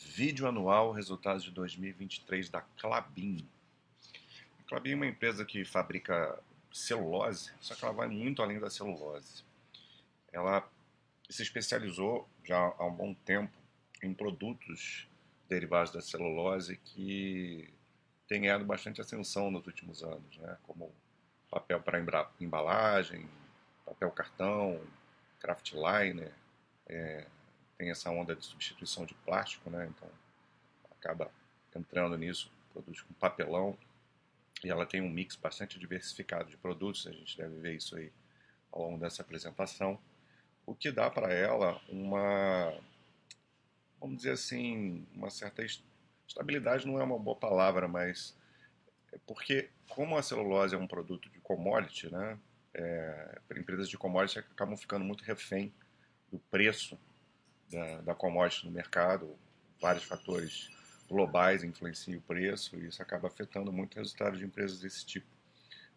Vídeo anual, resultados de 2023 da Clabin. A Clabin é uma empresa que fabrica celulose, só que ela vai muito além da celulose. Ela se especializou já há um bom tempo em produtos derivados da celulose que têm ganhado bastante ascensão nos últimos anos, né? como papel para embalagem, papel cartão, craft liner, é, tem essa onda de substituição de plástico, né? Então acaba entrando nisso, produtos com papelão. E ela tem um mix bastante diversificado de produtos, a gente deve ver isso aí ao longo dessa apresentação. O que dá para ela uma, vamos dizer assim, uma certa estabilidade não é uma boa palavra, mas é porque como a celulose é um produto de commodity, né? É, empresas de commodity acabam ficando muito refém do preço da, da commodity no mercado, vários fatores globais influenciam o preço e isso acaba afetando muito o resultado de empresas desse tipo.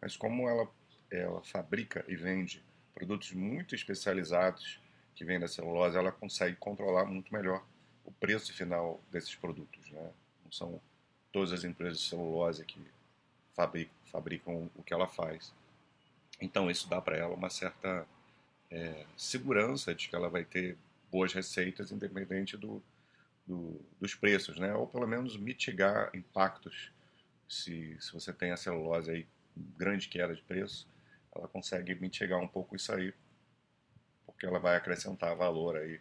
Mas como ela, ela fabrica e vende produtos muito especializados que vêm da celulose, ela consegue controlar muito melhor o preço final desses produtos. Né? Não são todas as empresas de celulose que fabricam, fabricam o que ela faz. Então isso dá para ela uma certa é, segurança de que ela vai ter boas receitas, independente do, do, dos preços, né? Ou pelo menos mitigar impactos. Se, se você tem a celulose aí, grande queda de preço, ela consegue mitigar um pouco isso aí, porque ela vai acrescentar valor aí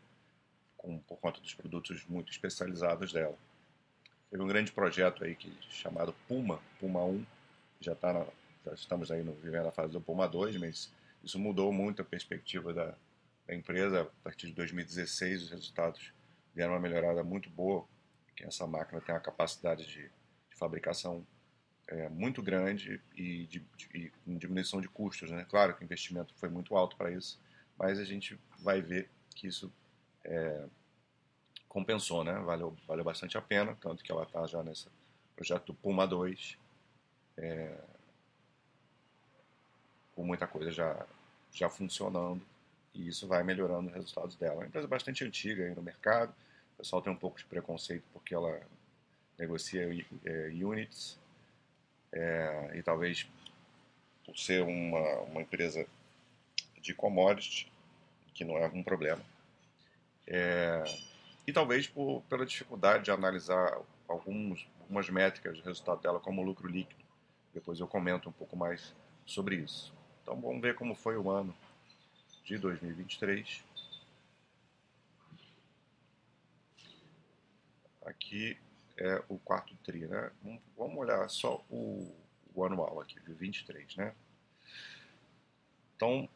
com, por conta dos produtos muito especializados dela. Teve um grande projeto aí que, chamado Puma, Puma 1, já está já estamos aí no, vivendo a fase do Puma 2, mas isso mudou muito a perspectiva da, da empresa. A partir de 2016, os resultados deram uma melhorada muito boa, que essa máquina tem uma capacidade de, de fabricação é, muito grande e, de, de, e diminuição de custos. Né? Claro que o investimento foi muito alto para isso, mas a gente vai ver que isso é, compensou, né? valeu, valeu bastante a pena, tanto que ela está já nesse projeto Puma 2. É, com muita coisa já, já funcionando e isso vai melhorando os resultados dela. É uma empresa bastante antiga aí no mercado, o pessoal tem um pouco de preconceito porque ela negocia é, units é, e talvez por ser uma, uma empresa de commodity, que não é um problema, é, e talvez por, pela dificuldade de analisar alguns, algumas métricas de resultado dela, como lucro líquido. Depois eu comento um pouco mais sobre isso. Então vamos ver como foi o ano de 2023. Aqui é o quarto tri, né? Vamos olhar só o, o anual aqui, de 23, né? Então,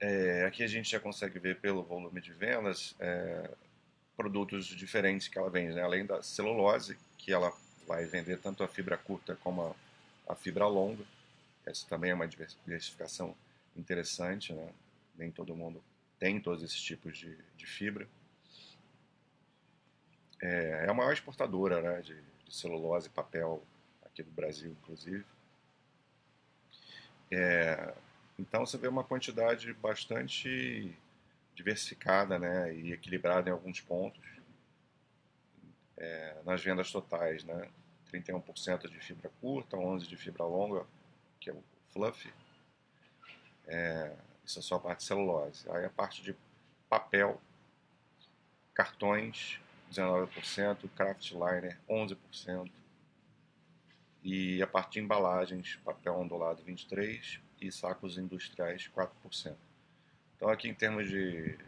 é, aqui a gente já consegue ver pelo volume de vendas é, produtos diferentes que ela vende, né? além da celulose, que ela vai vender tanto a fibra curta como a, a fibra longa. Essa também é uma diversificação interessante, né? Nem todo mundo tem todos esses tipos de, de fibra. É, é, a maior exportadora né, de, de celulose e papel aqui do Brasil, inclusive. É, então você vê uma quantidade bastante diversificada né, e equilibrada em alguns pontos é, nas vendas totais. Né? 31% de fibra curta, 11% de fibra longa, que é o fluff. É, isso é só a parte de celulose. Aí a parte de papel, cartões, 19%, craft liner, 11%. E a parte de embalagens, papel ondulado, 23% e sacos industriais, 4%. Então aqui em termos de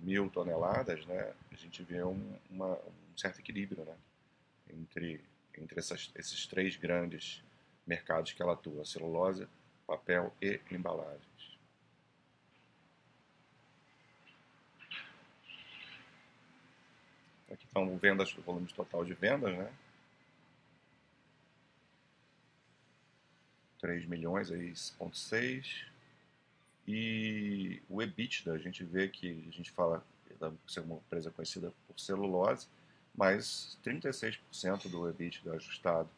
mil toneladas, né, a gente vê um, uma, um certo equilíbrio né, entre, entre essas, esses três grandes mercados que ela atua, celulose, papel e embalagens. Aqui estão vendas, o volume total de vendas, né? 3 milhões, aí, 6. E o EBITDA, a gente vê que a gente fala da ser uma empresa conhecida por celulose, mas 36% do EBITDA ajustado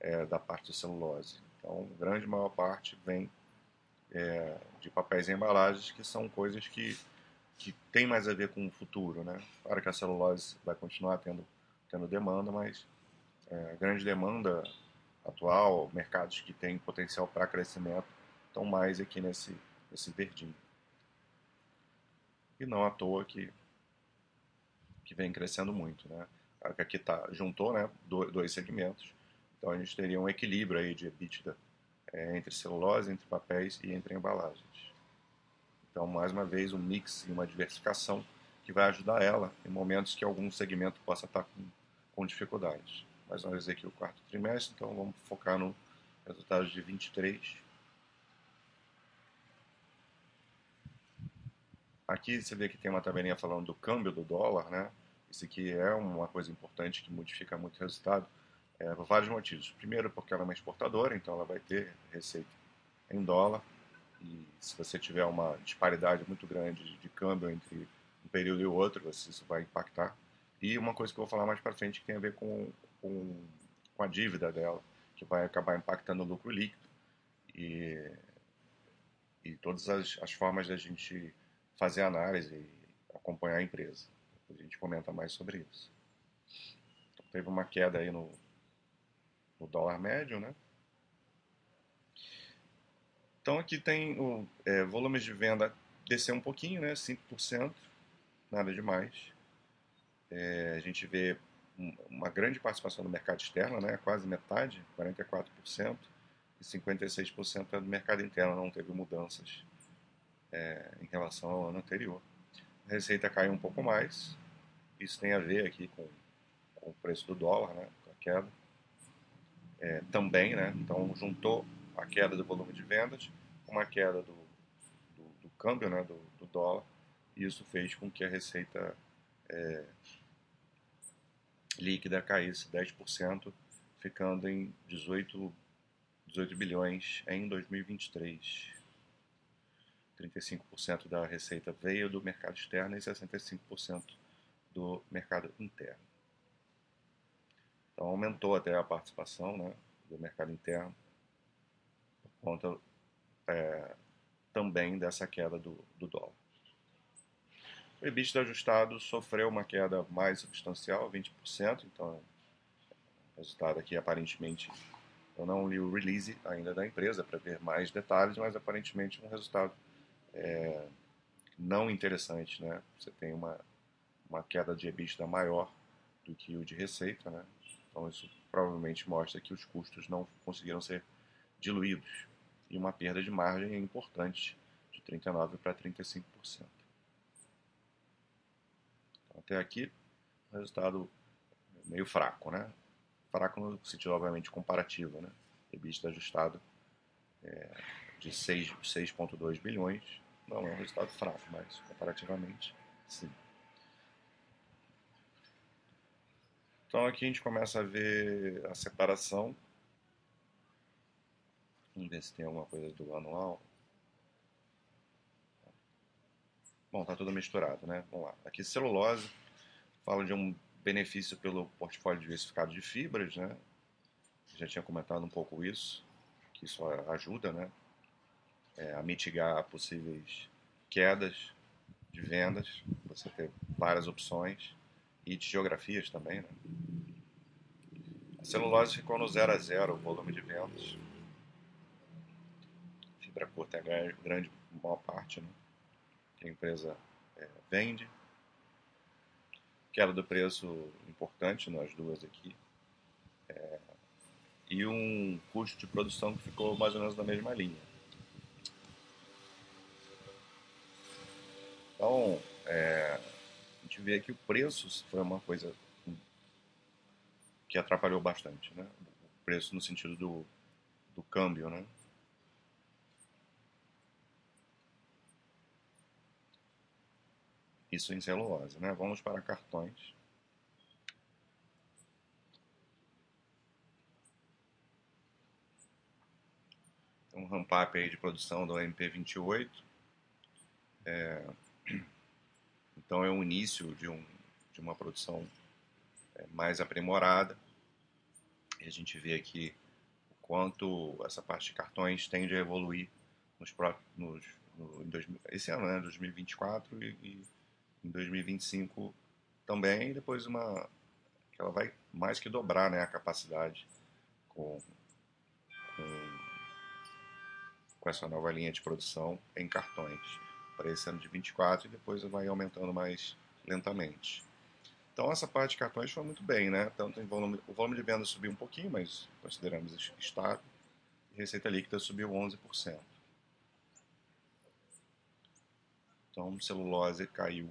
é da parte de celulose. Então, grande maior parte vem é, de papéis e embalagens, que são coisas que que tem mais a ver com o futuro, né? Claro que a celulose vai continuar tendo, tendo demanda, mas é, grande demanda atual, mercados que têm potencial para crescimento, estão mais aqui nesse, nesse verdinho. E não à toa que, que vem crescendo muito, né? Aqui tá, juntou né, dois segmentos, então a gente teria um equilíbrio aí de EBITDA é, entre celulose, entre papéis e entre embalagens. Então, mais uma vez, um mix e uma diversificação que vai ajudar ela em momentos que algum segmento possa estar com, com dificuldades. Mas nós aqui o quarto trimestre, então vamos focar no resultado de 23. Aqui você vê que tem uma tabelinha falando do câmbio do dólar, né? Isso aqui é uma coisa importante que modifica muito o resultado é, por vários motivos. Primeiro, porque ela é uma exportadora, então ela vai ter receita em dólar. E se você tiver uma disparidade muito grande de câmbio entre um período e o outro, isso vai impactar. E uma coisa que eu vou falar mais para frente que tem a ver com, com, com, a dívida dela, que vai acabar impactando o lucro líquido. E, e todas as, as formas da gente fazer análise e acompanhar a empresa. A gente comenta mais sobre isso. Teve uma queda aí no, no dólar médio, né? Então aqui tem o é, volumes de venda descer um pouquinho, né? 5%, nada demais. É, a gente vê uma grande participação no mercado externo, né? Quase metade, 44%, e 56% é do mercado interno, não teve mudanças é, em relação ao ano anterior. A receita caiu um pouco mais, isso tem a ver aqui com, com o preço do dólar, né, com a queda. É, também, né, então juntou a queda do volume de vendas com a queda do, do, do câmbio, né, do, do, dólar, e isso fez com que a receita é, líquida caísse 10%, ficando em 18, 18 bilhões em 2023. 35% da receita veio do mercado externo e 65% do mercado interno. Então aumentou até a participação né, do mercado interno por conta é, também dessa queda do, do dólar. O EBITDA ajustado sofreu uma queda mais substancial, 20%, então resultado aqui aparentemente eu não li o release ainda da empresa para ver mais detalhes, mas aparentemente um resultado é, não interessante, né? Você tem uma, uma queda de EBITDA maior do que o de receita, né? Então isso provavelmente mostra que os custos não conseguiram ser diluídos e uma perda de margem importante de 39 para 35%. Então, até aqui, resultado meio fraco, né? Fraco no sentido obviamente comparativo, né? EBITDA ajustado é, de 6,2 bilhões. Não é um resultado fraco, mas comparativamente, sim. Então aqui a gente começa a ver a separação. Vamos ver se tem alguma coisa do anual. Bom, tá tudo misturado, né? Vamos lá. Aqui celulose fala de um benefício pelo portfólio diversificado de fibras, né? Já tinha comentado um pouco isso, que isso ajuda, né? é, a mitigar possíveis quedas de vendas, você ter várias opções e de geografias também. Né? A celulose ficou no 0 a 0 o volume de vendas. Fibra curta é a grande, maior parte né? que a empresa é, vende. Queda do preço importante nas duas aqui. É, e um custo de produção que ficou mais ou menos na mesma linha. Então, é, a gente vê que o preço foi uma coisa que atrapalhou bastante, né? O preço no sentido do, do câmbio, né? Isso em celulose, né? Vamos para cartões. Um ramp-up aí de produção do MP28. É, então é um início de, um, de uma produção é, mais aprimorada. E a gente vê aqui o quanto essa parte de cartões tende a evoluir nos, nos, no, em dois, esse ano, né, 2024 e, e em 2025 também, e depois uma que ela vai mais que dobrar né, a capacidade com, com, com essa nova linha de produção em cartões para esse ano de 24 e depois vai aumentando mais lentamente. Então essa parte de cartões foi muito bem, né? Tanto volume, o volume de venda subiu um pouquinho, mas consideramos estável. Receita líquida subiu 11%. Então celulose caiu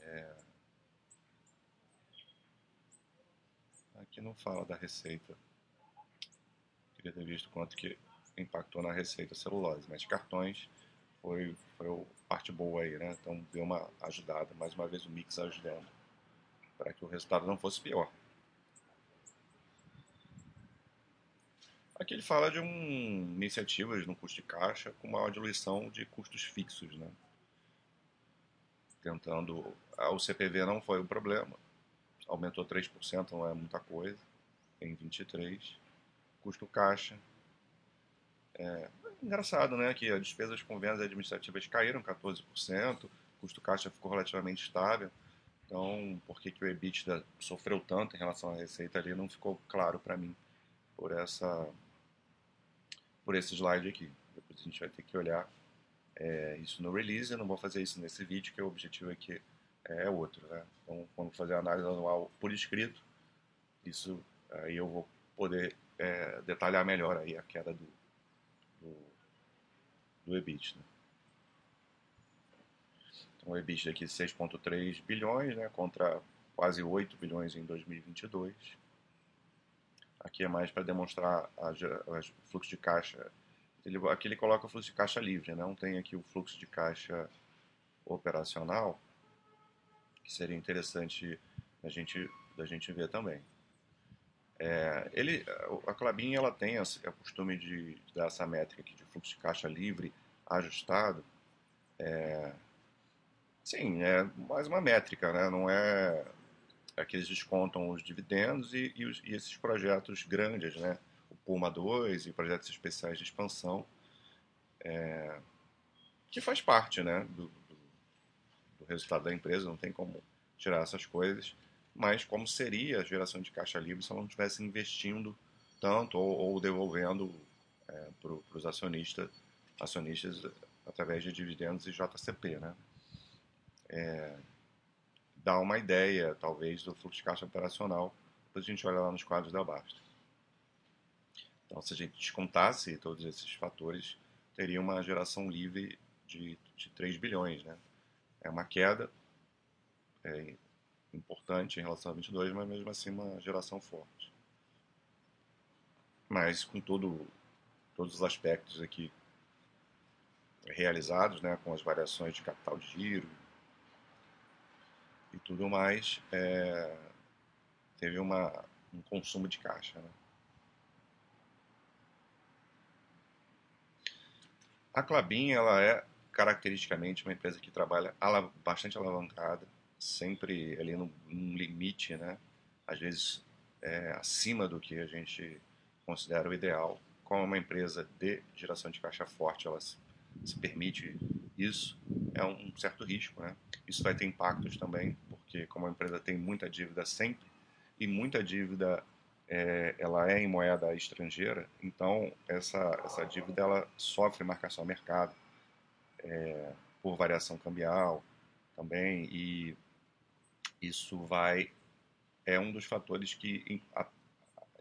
é... Não fala da receita. Queria ter visto quanto que impactou na receita celulose, mas cartões foi, foi parte boa aí, né? Então deu uma ajudada, mais uma vez o mix ajudando para que o resultado não fosse pior. Aqui ele fala de um, iniciativas no custo de caixa com maior diluição de custos fixos, né? Tentando. O CPV não foi o problema, aumentou 3%, não é muita coisa, em 23. Custo caixa é, engraçado, né, que as despesas com vendas administrativas caíram 14%, custo caixa ficou relativamente estável. Então, por que, que o EBITDA sofreu tanto em relação à receita ali não ficou claro para mim por essa por esse slide aqui. Depois a gente vai ter que olhar é, isso no release. Eu não vou fazer isso nesse vídeo, que o objetivo aqui é outro. Né? Então, quando fazer a análise anual por escrito, isso aí eu vou poder é, detalhar melhor aí a queda do, do, do EBITDA. Então, o EBITDA aqui 6,3 bilhões, né, contra quase 8 bilhões em 2022. Aqui é mais para demonstrar o fluxo de caixa. Ele, aqui ele coloca o fluxo de caixa livre, né? não tem aqui o fluxo de caixa operacional, que seria interessante a gente, da gente ver também. É, ele, a Clabin ela tem o costume de, de, dar essa métrica aqui de fluxo de caixa livre ajustado. É, sim, é mais uma métrica, né? não é, é que eles descontam os dividendos e, e, os, e, esses projetos grandes, né? o Puma 2 e projetos especiais de expansão, é, que faz parte né? do resultado da empresa, não tem como tirar essas coisas mas como seria a geração de caixa livre se ela não estivesse investindo tanto ou, ou devolvendo é, para os acionistas, acionistas através de dividendos e JCP, né? É, dá uma ideia, talvez, do fluxo de caixa operacional, depois a gente olha lá nos quadros da Basta. Então, se a gente descontasse todos esses fatores, teria uma geração livre de, de 3 bilhões, né? É uma queda, é, importante em relação a 22, mas mesmo assim uma geração forte. Mas com todo, todos os aspectos aqui realizados, né, com as variações de capital de giro e tudo mais, é, teve uma, um consumo de caixa. Né? A Clabin ela é caracteristicamente uma empresa que trabalha bastante alavancada, sempre ali num limite, né? Às vezes é, acima do que a gente considera o ideal. Como uma empresa de geração de caixa forte, ela se, se permite isso, é um certo risco, né? Isso vai ter impactos também, porque como a empresa tem muita dívida sempre e muita dívida é, ela é em moeda estrangeira, então essa, essa dívida ela sofre marcação ao mercado é, por variação cambial também e isso vai é um dos fatores que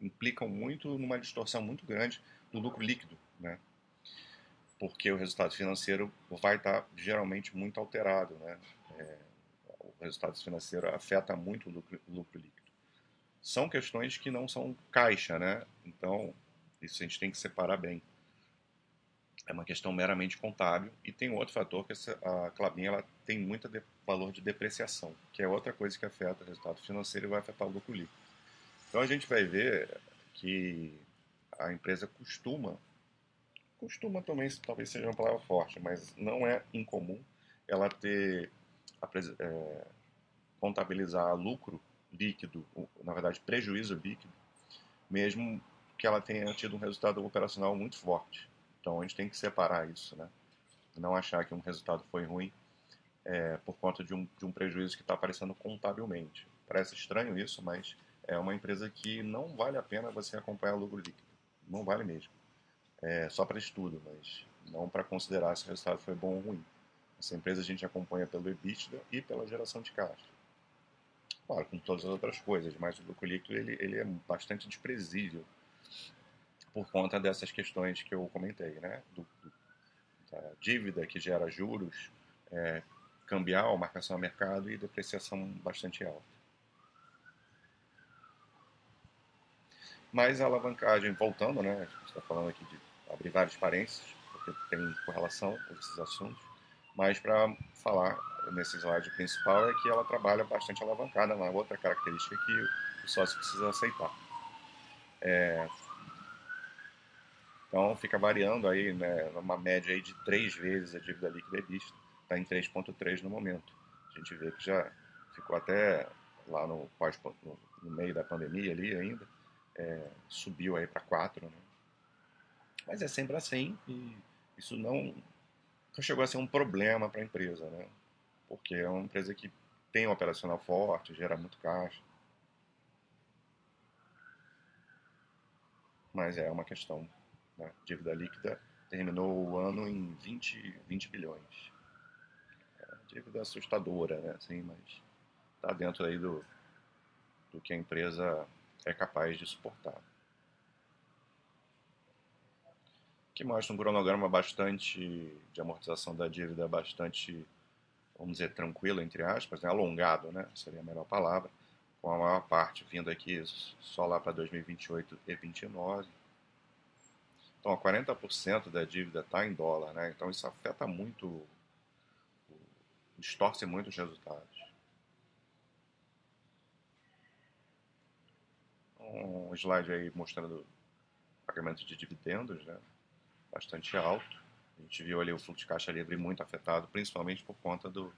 implicam muito numa distorção muito grande do lucro líquido, né? Porque o resultado financeiro vai estar geralmente muito alterado, né? É, o resultado financeiro afeta muito o lucro, o lucro líquido. São questões que não são caixa, né? Então, isso a gente tem que separar bem é uma questão meramente contábil e tem outro fator que a Clabin ela tem muito valor de depreciação, que é outra coisa que afeta o resultado financeiro e vai afetar o lucro líquido. Então a gente vai ver que a empresa costuma, costuma também, talvez seja uma palavra forte, mas não é incomum ela ter, é, contabilizar lucro líquido, na verdade prejuízo líquido, mesmo que ela tenha tido um resultado operacional muito forte. Então a gente tem que separar isso, né? Não achar que um resultado foi ruim é, por conta de um, de um prejuízo que está aparecendo contabilmente. Parece estranho isso, mas é uma empresa que não vale a pena você acompanhar lucro líquido. Não vale mesmo. É só para estudo, mas não para considerar se o resultado foi bom ou ruim. Essa empresa a gente acompanha pelo EBITDA e pela geração de caixa. Claro, com todas as outras coisas, mas o lucro líquido ele, ele é bastante desprezível por conta dessas questões que eu comentei, né? Do, do, da dívida que gera juros, é, cambial, marcação a mercado e depreciação bastante alta. Mas a alavancagem, voltando, né? A gente está falando aqui de abrir vários parênteses, porque tem correlação com esses assuntos, mas para falar nesse slide principal é que ela trabalha bastante alavancada, uma outra característica que o sócio precisa aceitar. É, então fica variando aí, né, uma média aí de três vezes a dívida líquida vista, está em 3,3 no momento. A gente vê que já ficou até lá no, no, no meio da pandemia ali ainda, é, subiu aí para 4, né? Mas é sempre assim e isso não, não chegou a ser um problema para a empresa, né? porque é uma empresa que tem um operacional forte, gera muito caixa. Mas é uma questão. Né? Dívida líquida terminou o ano em 20, 20 bilhões. É dívida assustadora, né? Assim, mas está dentro aí do, do que a empresa é capaz de suportar. Que mostra um cronograma bastante de amortização da dívida bastante vamos dizer, tranquilo, entre aspas, né? alongado, né? seria a melhor palavra, com a maior parte vindo aqui só lá para 2028 e 2029. Então, 40% da dívida está em dólar, né? então isso afeta muito, distorce muito os resultados. Um slide aí mostrando pagamento de dividendos, né? bastante alto. A gente viu ali o fluxo de caixa livre muito afetado, principalmente por conta do,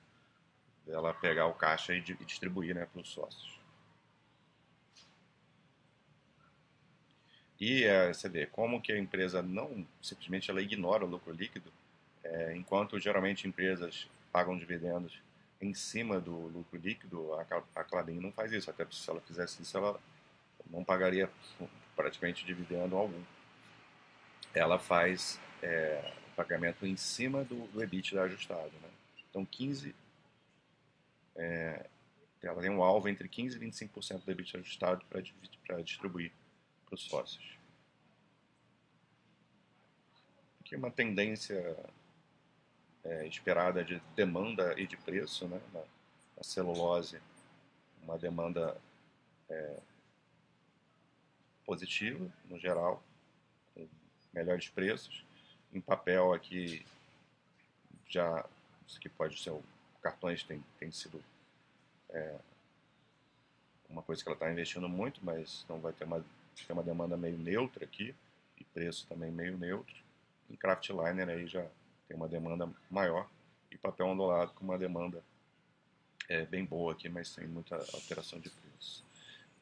dela pegar o caixa e, e distribuir né, para os sócios. E é, você vê como que a empresa não simplesmente ela ignora o lucro líquido, é, enquanto geralmente empresas pagam dividendos em cima do lucro líquido, a, a Clabin não faz isso. Até se ela fizesse isso, ela não pagaria praticamente dividendo algum. Ela faz é, pagamento em cima do, do EBITDA ajustado. Né? Então, 15, é, ela tem um alvo entre 15% e 25% do EBITDA ajustado para distribuir para os sócios. Aqui uma tendência é, esperada de demanda e de preço né? na, na celulose, uma demanda é, positiva no geral, com melhores preços em papel aqui já isso aqui pode ser o cartões tem, tem sido é, uma coisa que ela está investindo muito, mas não vai ter uma, ter uma demanda meio neutra aqui e preço também meio neutro. Em Craftliner aí já tem uma demanda maior e papel ondulado com uma demanda é, bem boa aqui, mas sem muita alteração de preço.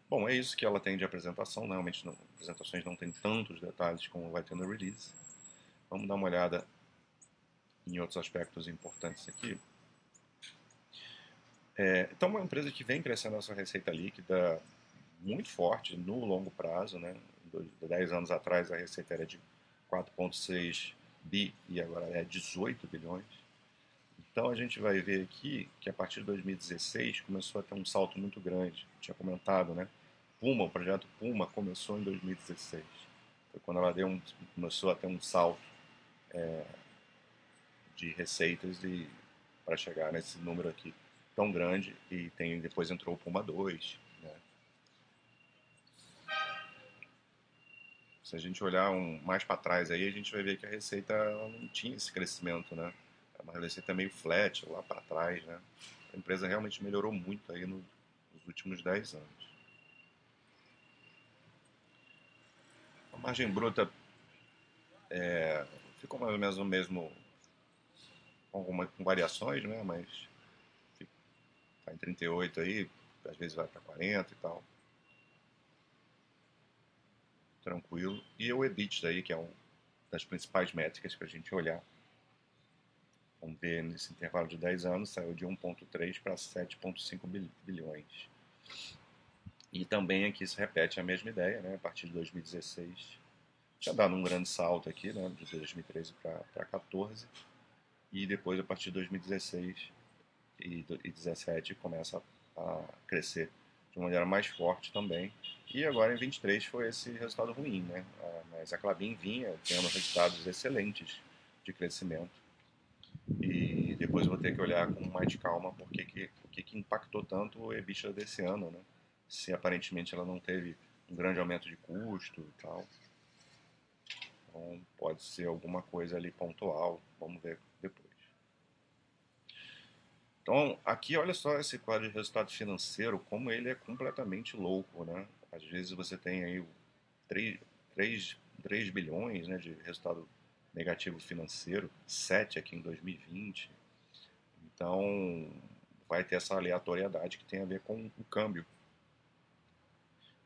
Bom, é isso que ela tem de apresentação. Realmente, não, apresentações não tem tantos detalhes como vai ter no release. Vamos dar uma olhada em outros aspectos importantes aqui. É, então, uma empresa que vem crescendo a sua receita líquida muito forte no longo prazo, né? 10 anos atrás a receita era de 4,6 bi e agora é 18 bilhões. Então a gente vai ver aqui que a partir de 2016 começou a ter um salto muito grande. Eu tinha comentado, né? Puma, o projeto Puma começou em 2016. Foi quando ela deu um, começou a ter um salto é, de receitas para chegar nesse número aqui tão grande e tem depois entrou o Puma 2 né? Se a gente olhar um, mais para trás aí a gente vai ver que a receita não tinha esse crescimento né é uma receita meio flat lá para trás né a empresa realmente melhorou muito aí no, nos últimos 10 anos a margem bruta é, ficou mais ou menos no mesmo, com, alguma, com variações, né? Mas está em 38 aí, às vezes vai para 40 e tal. Tranquilo. E o EBITDA aí, que é um, das principais métricas para a gente olhar. Vamos ver nesse intervalo de 10 anos, saiu de 1,3 para 7,5 bilhões. E também aqui se repete a mesma ideia, né? a partir de 2016. Tinha dado um grande salto aqui, né? de 2013 para 2014. E depois, a partir de 2016 e 2017, começa a crescer de maneira mais forte também. E agora em 23 foi esse resultado ruim, né? Mas a Clabin vinha tendo resultados excelentes de crescimento. E depois eu vou ter que olhar com mais calma porque que, o que, que impactou tanto o EBITDA desse ano, né? Se aparentemente ela não teve um grande aumento de custo e tal. Então pode ser alguma coisa ali pontual. Vamos ver depois. Então, aqui olha só esse quadro de resultado financeiro, como ele é completamente louco, né? Às vezes você tem aí 3, 3, 3 bilhões né, de resultado negativo financeiro, 7 aqui em 2020. Então, vai ter essa aleatoriedade que tem a ver com o câmbio.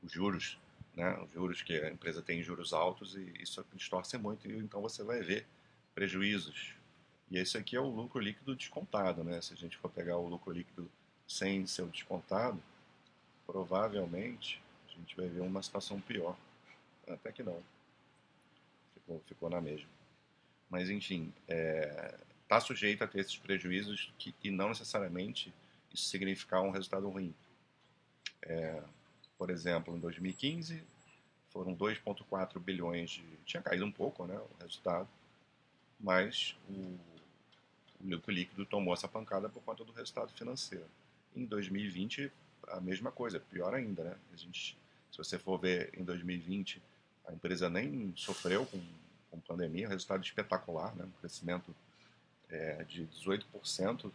Os juros, né? Os juros que a empresa tem juros altos e isso distorce muito, e então você vai ver prejuízos e esse aqui é o lucro líquido descontado, né? Se a gente for pegar o lucro líquido sem ser descontado, provavelmente a gente vai ver uma situação pior. Até que não. Ficou, ficou na mesma. Mas, enfim, está é, tá sujeito a ter esses prejuízos que, e não necessariamente isso significar um resultado ruim. É, por exemplo, em 2015 foram 2,4 bilhões de. Tinha caído um pouco né, o resultado, mas o o lucro líquido tomou essa pancada por conta do resultado financeiro. Em 2020, a mesma coisa, pior ainda, né? A gente, se você for ver em 2020, a empresa nem sofreu com, com pandemia, resultado espetacular, né? Um crescimento é, de 18%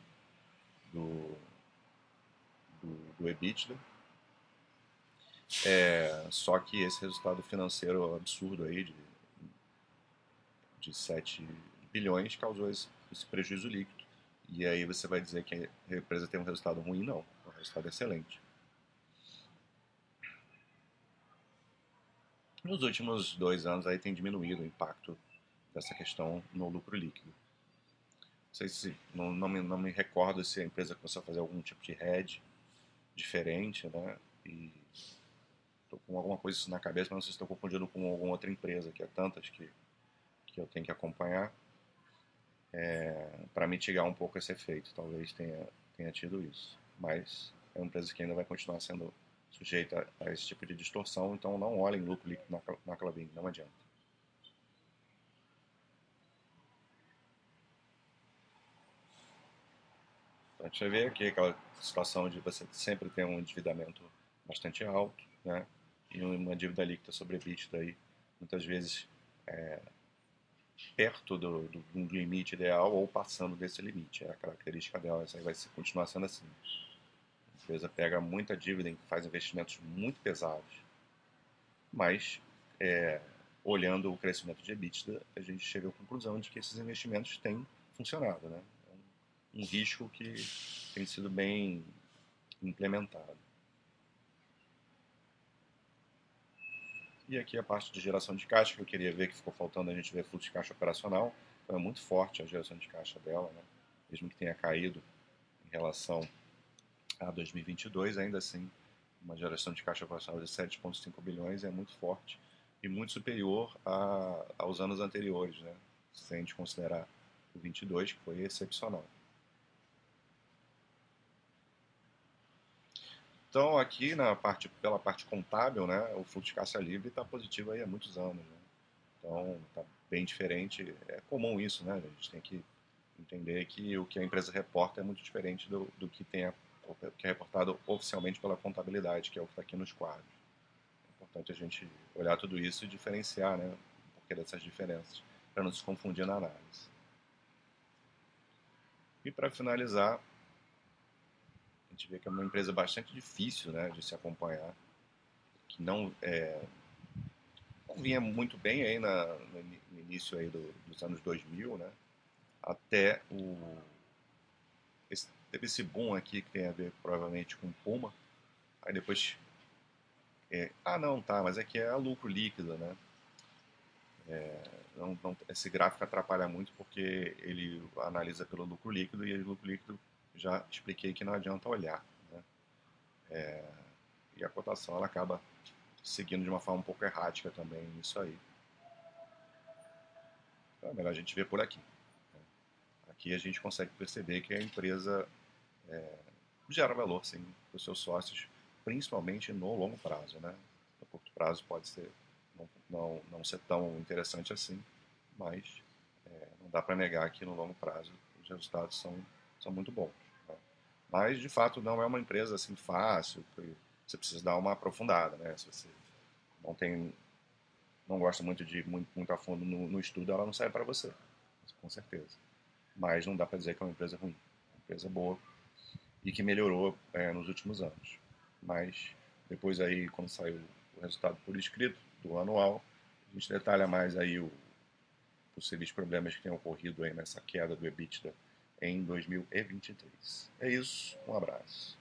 do, do, do EBITDA. É, só que esse resultado financeiro absurdo aí de, de 7 bilhões causou esse esse prejuízo líquido. E aí você vai dizer que a empresa tem um resultado ruim? Não, é um resultado excelente. Nos últimos dois anos aí tem diminuído o impacto dessa questão no lucro líquido. Não sei se não, não, me, não me recordo se a empresa começou a fazer algum tipo de hedge diferente, né? E estou com alguma coisa na cabeça, mas não sei se estou confundindo com alguma outra empresa, que é tantas que, que eu tenho que acompanhar é, para mitigar um pouco esse efeito. Talvez tenha, tenha tido isso. Mas é uma empresa que ainda vai continuar sendo sujeita a, esse tipo de distorção, então não olhem lucro líquido na, na Clabin, não adianta. Então, a gente ver aqui aquela situação de você sempre ter um endividamento bastante alto, né? E uma dívida líquida sobre aí, muitas vezes é, perto do, do, do, limite ideal ou passando desse limite. É a característica dela, essa vai continuar sendo assim. Empresa pega muita dívida faz investimentos muito pesados, mas é, olhando o crescimento de EBITDA, a gente chega à conclusão de que esses investimentos têm funcionado. Né? É um, um risco que tem sido bem implementado. E aqui a parte de geração de caixa, que eu queria ver que ficou faltando a gente ver fluxo de caixa operacional. Então é muito forte a geração de caixa dela, né? mesmo que tenha caído em relação a 2022, ainda assim uma geração de caixa operacional de 7,5 bilhões é muito forte e muito superior a, aos anos anteriores, né? se a gente considerar o 22, que foi excepcional. Então, aqui na parte, pela parte contábil, né, o fluxo de caixa livre está positivo aí há muitos anos. Né? Então, está bem diferente. É comum isso, né? A gente tem que entender que o que a empresa reporta é muito diferente do, do que, tem a, que é reportado oficialmente pela contabilidade, que é o que está aqui nos quadros. É importante a gente olhar tudo isso e diferenciar né, o porquê dessas diferenças, para não se confundir na análise. E para finalizar, gente vê que é uma empresa bastante difícil né, de se acompanhar, que não, é, não vinha muito bem aí na, no início aí do, dos anos 2000, né, até o teve esse boom aqui que tem a ver provavelmente com Puma, aí depois é, ah não, tá, mas é, é a lucro líquido, né, é, não, não, esse gráfico atrapalha muito porque ele analisa pelo lucro líquido e o lucro líquido já expliquei que não adianta olhar. Né? É, e a cotação ela acaba seguindo de uma forma um pouco errática também isso aí. Então é melhor a gente ver por aqui. Né? Aqui a gente consegue perceber que a empresa é, gera valor sim para os seus sócios, principalmente no longo prazo. Né? No curto prazo pode ser não, não, não ser tão interessante assim, mas é, não dá para negar que no longo prazo os resultados são, são muito bons. Né? Mas, de fato, não é uma empresa assim fácil, você precisa dar uma aprofundada. Né? Se você não tem não gosta muito de muito, muito a fundo no, no estudo, ela não serve para você, com certeza. Mas não dá para dizer que é uma empresa ruim, é uma empresa boa e que melhorou é, nos últimos anos. Mas depois aí, quando saiu o resultado por escrito, do anual. A gente detalha mais aí o possíveis problemas que têm ocorrido aí nessa queda do EBITDA em 2023. É isso, um abraço.